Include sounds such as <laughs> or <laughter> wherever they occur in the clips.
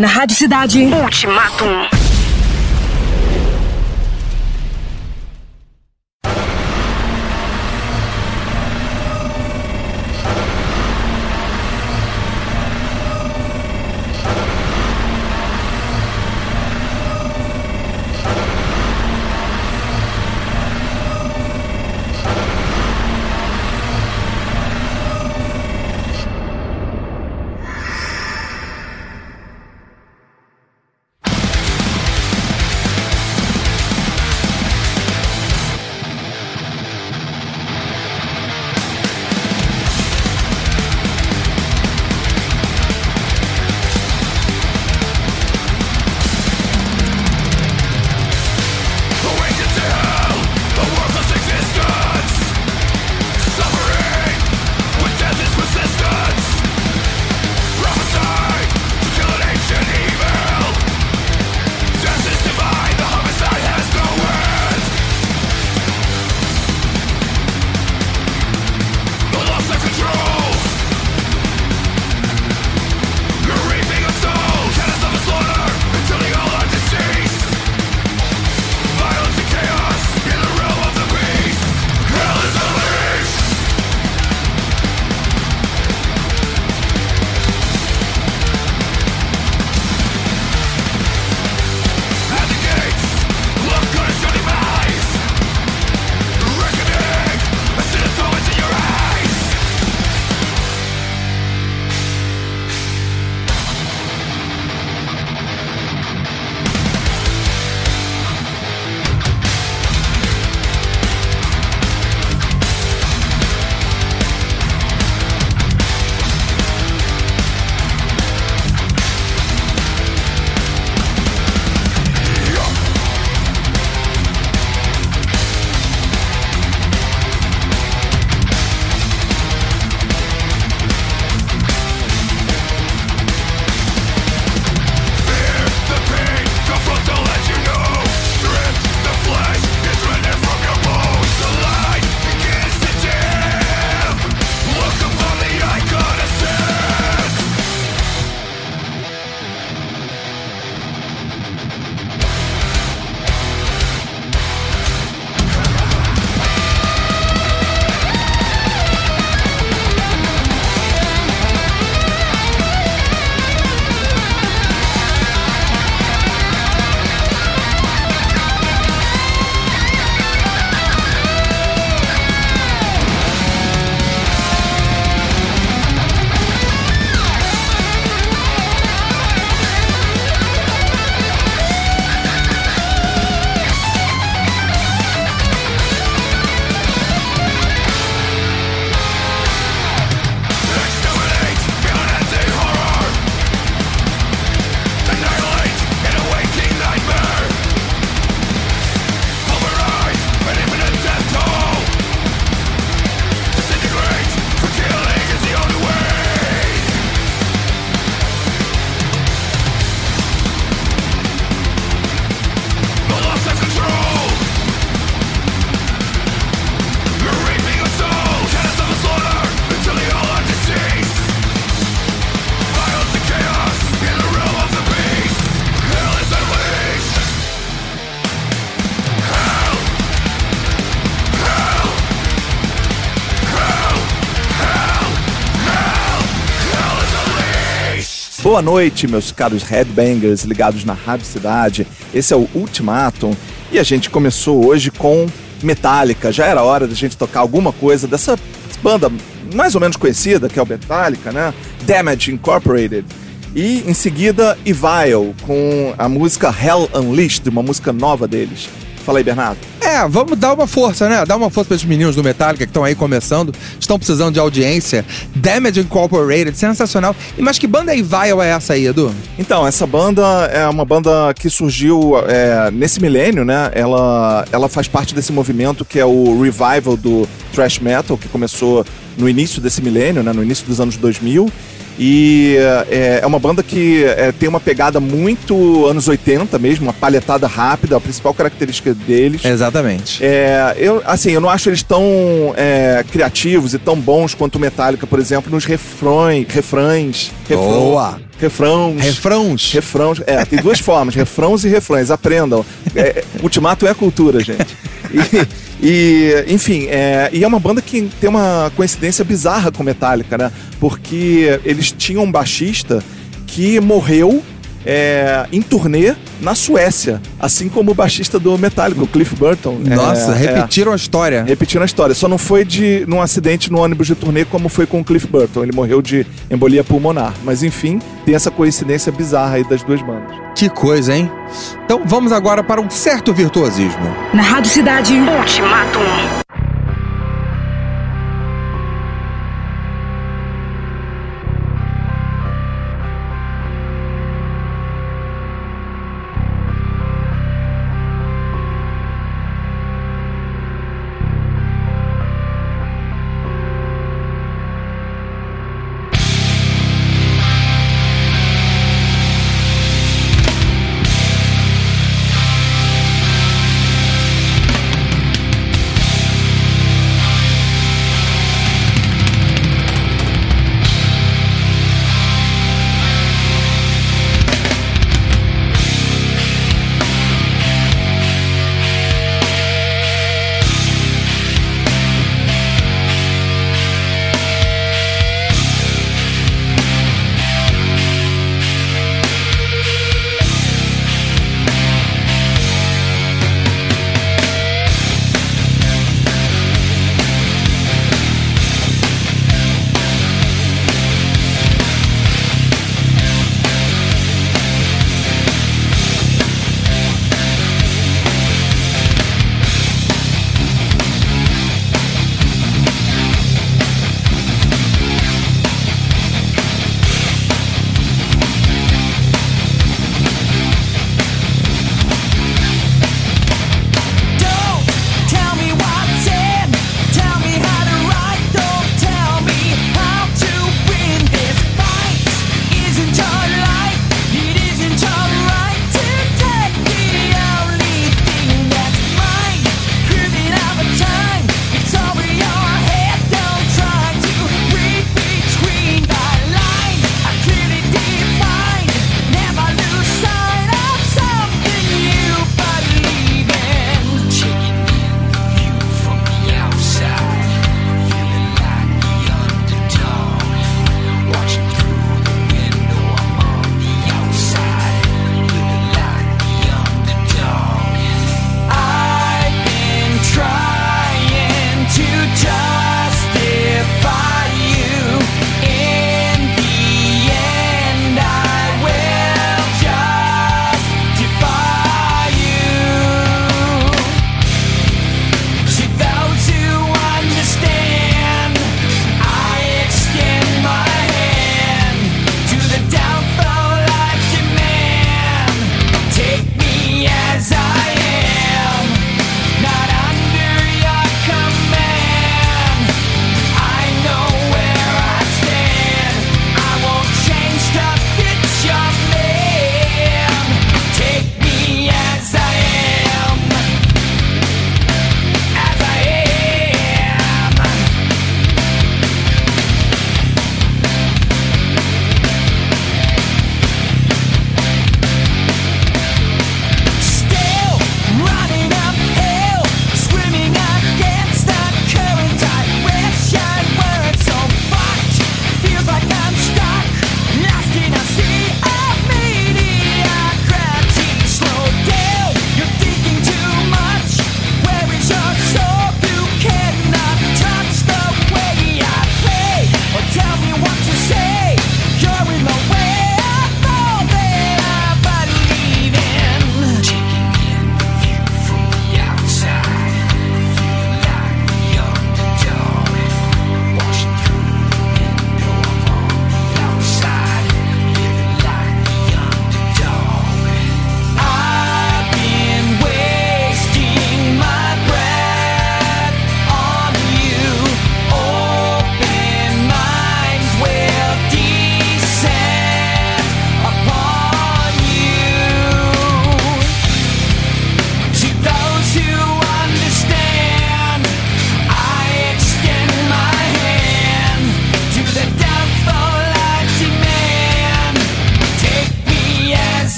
Na Rádio Cidade. Ultimatum. Boa noite, meus caros headbangers ligados na Rádio Cidade. Esse é o Ultimatum e a gente começou hoje com Metallica. Já era hora da gente tocar alguma coisa dessa banda mais ou menos conhecida, que é o Metallica, né? Damage Incorporated. E em seguida, Evil, com a música Hell Unleashed, uma música nova deles. Fala aí, Bernardo. É, vamos dar uma força, né? Dar uma força para esses meninos do Metallica que estão aí começando, estão precisando de audiência. Damage Incorporated, sensacional. E mas que banda Evil é essa aí, Edu? Então, essa banda é uma banda que surgiu é, nesse milênio, né? Ela, ela faz parte desse movimento que é o revival do thrash metal, que começou no início desse milênio, né? No início dos anos 2000. E é, é uma banda que é, tem uma pegada muito anos 80 mesmo, uma palhetada rápida, a principal característica deles. Exatamente. É, eu, assim, eu não acho eles tão é, criativos e tão bons quanto o Metallica, por exemplo, nos refrões, refrães. refrão- Boa. Refrãos. Refrãos. Refrãos. É, tem duas formas, <laughs> refrãos e refrões. Aprendam. É, ultimato é a cultura, gente. E, e, enfim, é, e é uma banda que tem uma coincidência bizarra com Metallica, né? Porque eles tinham um baixista que morreu é, em turnê na Suécia, assim como o baixista do Metallica, o Cliff Burton. Nossa, É, é. repetiram a história. Repetindo a história. Só não foi de num acidente no ônibus de turnê como foi com o Cliff Burton. Ele morreu de embolia pulmonar. Mas enfim, tem essa coincidência bizarra aí das duas bandas. Que coisa, hein? Então vamos agora para um certo virtuosismo. Na Rádio Cidade. Ultimatum.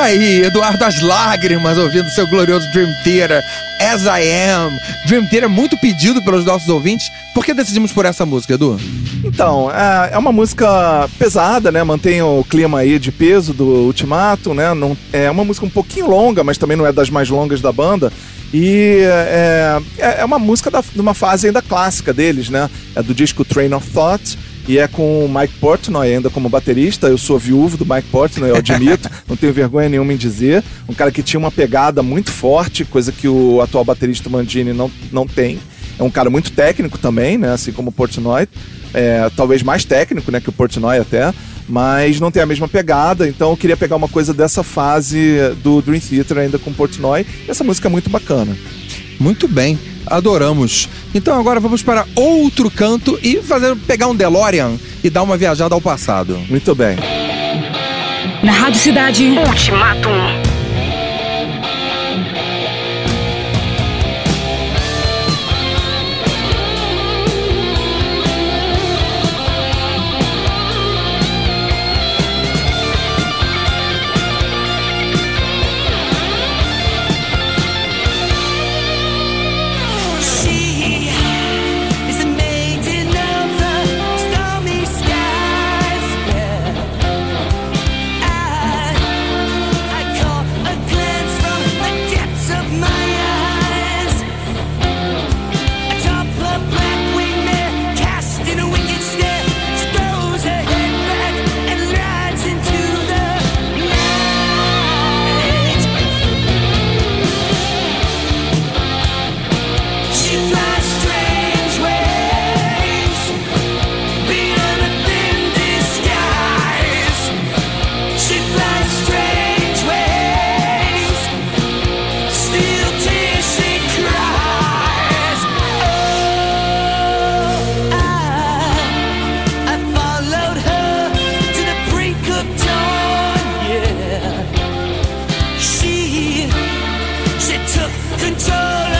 Tá aí, Eduardo as lágrimas ouvindo seu glorioso Dream Theater, As I Am. Dream Theater é muito pedido pelos nossos ouvintes. Por que decidimos por essa música, Edu? Então, é, é uma música pesada, né? Mantém o clima aí de peso do Ultimato, né? É uma música um pouquinho longa, mas também não é das mais longas da banda. E é, é, é uma música da, de uma fase ainda clássica deles, né? É do disco Train of Thought. E é com o Mike Portnoy ainda como baterista. Eu sou viúvo do Mike Portnoy, eu admito, <laughs> não tenho vergonha nenhuma em dizer. Um cara que tinha uma pegada muito forte, coisa que o atual baterista Mangini não, não tem. É um cara muito técnico também, né? Assim como o Portnoy. É, talvez mais técnico, né? Que o Portnoy até. Mas não tem a mesma pegada, então eu queria pegar uma coisa dessa fase do Dream Theater ainda com o Portnoy. E essa música é muito bacana. Muito bem, adoramos. Então agora vamos para outro canto e fazer pegar um DeLorean e dar uma viajada ao passado. Muito bem. Na Rádio Cidade. Ultimatum. Control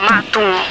Ultimato. Ultimatum.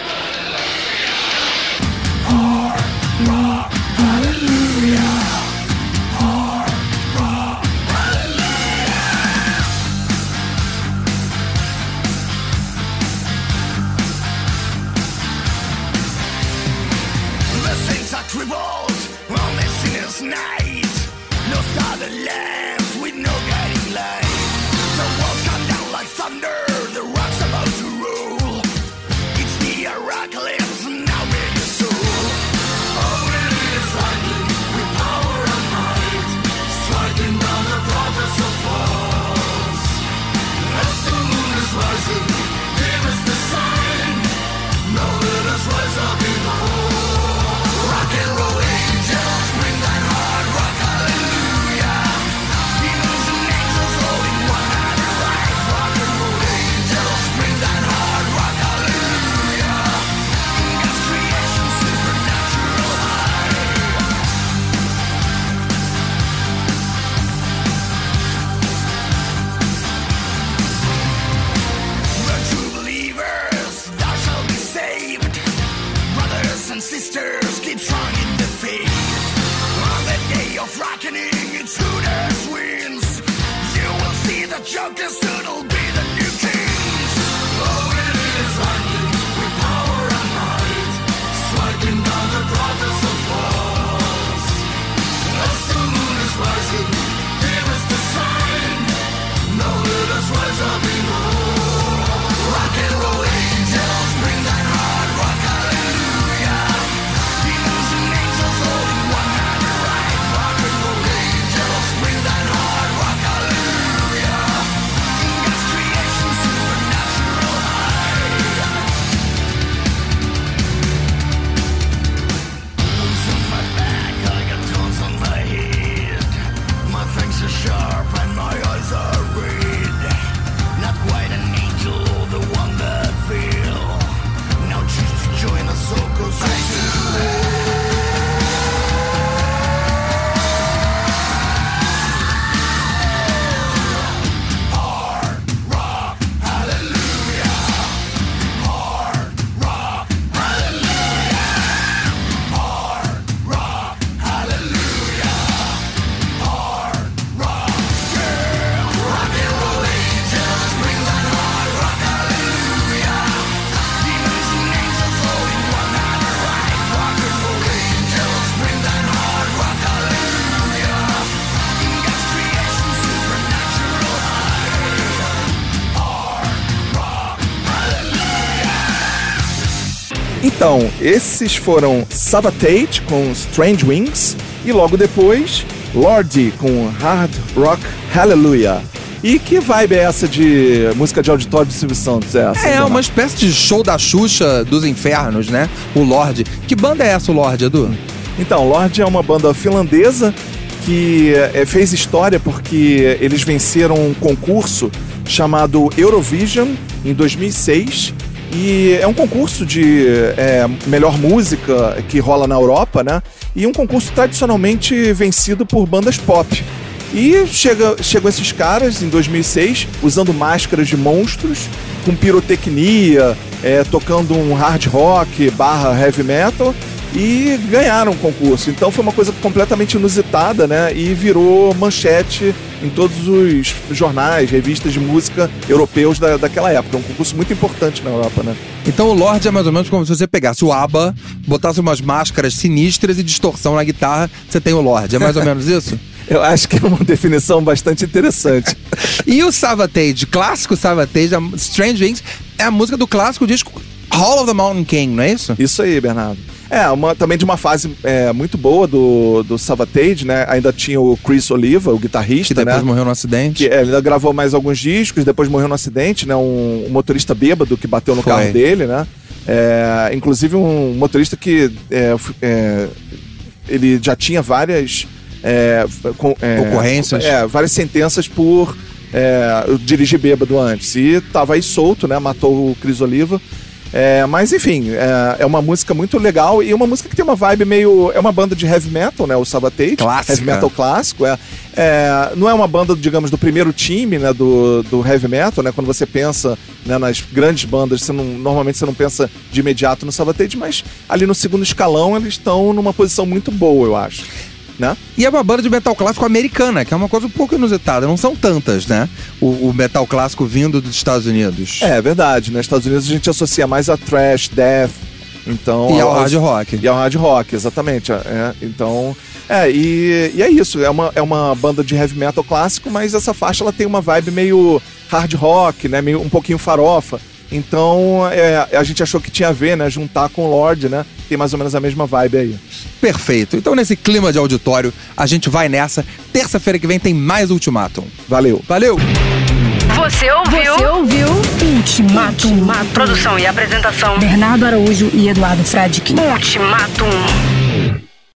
Então, esses foram Savatage com Strange Wings e logo depois Lordi com Hard Rock Hallelujah. E que vibe é essa de música de auditório de Silvio Santos? É, essa, É, Bernardo? uma espécie de show da Xuxa dos infernos, né? O Lorde. Que banda é essa, o Lorde, Edu? Então, Lorde é uma banda finlandesa que eh, fez história porque eles venceram um concurso chamado Eurovision em 2006 e é um concurso de eh, melhor música que rola na Europa, né? E um concurso tradicionalmente vencido por bandas pop. E chega, chegam esses caras em 2006 usando máscaras de monstros, com pirotecnia, eh, tocando um hard rock barra heavy metal e ganharam o concurso. Então foi uma coisa completamente inusitada, né? E virou manchete em todos os jornais, revistas de música europeus da, daquela época. Um concurso muito importante na Europa, né? Então o Lorde é mais ou menos como se você pegasse o ABBA, botasse umas máscaras sinistras e distorção na guitarra, você tem o Lorde. É mais ou menos isso? <laughs> Eu acho que é uma definição bastante interessante. <laughs> E o Savatage, clássico Savatage, a Strange Wings, é a música do clássico disco Hall of the Mountain King, não é isso? Isso aí, Bernardo. É, uma, também de uma fase é, muito boa do, do Savatage, né? Ainda tinha o Chris Oliva, o Que guitarrista, depois né? morreu no acidente. Que é, ele ainda gravou mais alguns discos, depois morreu no acidente, né? Um, um motorista bêbado que bateu no Foi. carro dele, né? É, inclusive um motorista que é, é, ele já tinha várias é, com- Ocorrências. várias sentenças por é, dirigir bêbado antes. E tava aí solto, né? Matou o Cris Oliva. É, mas enfim, é, é uma música muito legal e uma música que tem uma vibe meio. É uma banda de heavy metal, né? O Sabatage. Clássica. Heavy metal clássico. É, É, não é uma banda, digamos, do primeiro time né, do, do heavy metal, né? Quando você pensa né, nas grandes bandas, você não, normalmente você não pensa de imediato no Sabatage, mas ali no segundo escalão eles estão numa posição muito boa, eu acho. Né? E é uma banda de metal clássico americana, que é uma coisa um pouco inusitada. Não são tantas, né? O, o metal clássico vindo dos Estados Unidos. É, é verdade. Nos Estados Unidos a gente associa mais a thrash, death, então... E ao aos- hard rock. E ao hard rock, exatamente. É, então, é, e, e é isso. É uma, é uma banda de heavy metal clássico, mas essa faixa ela tem uma vibe meio hard rock, né? Meio um pouquinho farofa. Então, é, a gente achou que tinha a ver, né? Juntar com o Lorde, né? Tem mais ou menos a mesma vibe aí. Perfeito. Então, nesse clima de auditório, a gente vai nessa. Terça-feira que vem tem mais Ultimatum. Valeu! Valeu! Você ouviu? Você ouviu Ultimatum. Produção e apresentação. Bernardo Araújo e Eduardo Fradique. Ultimatum.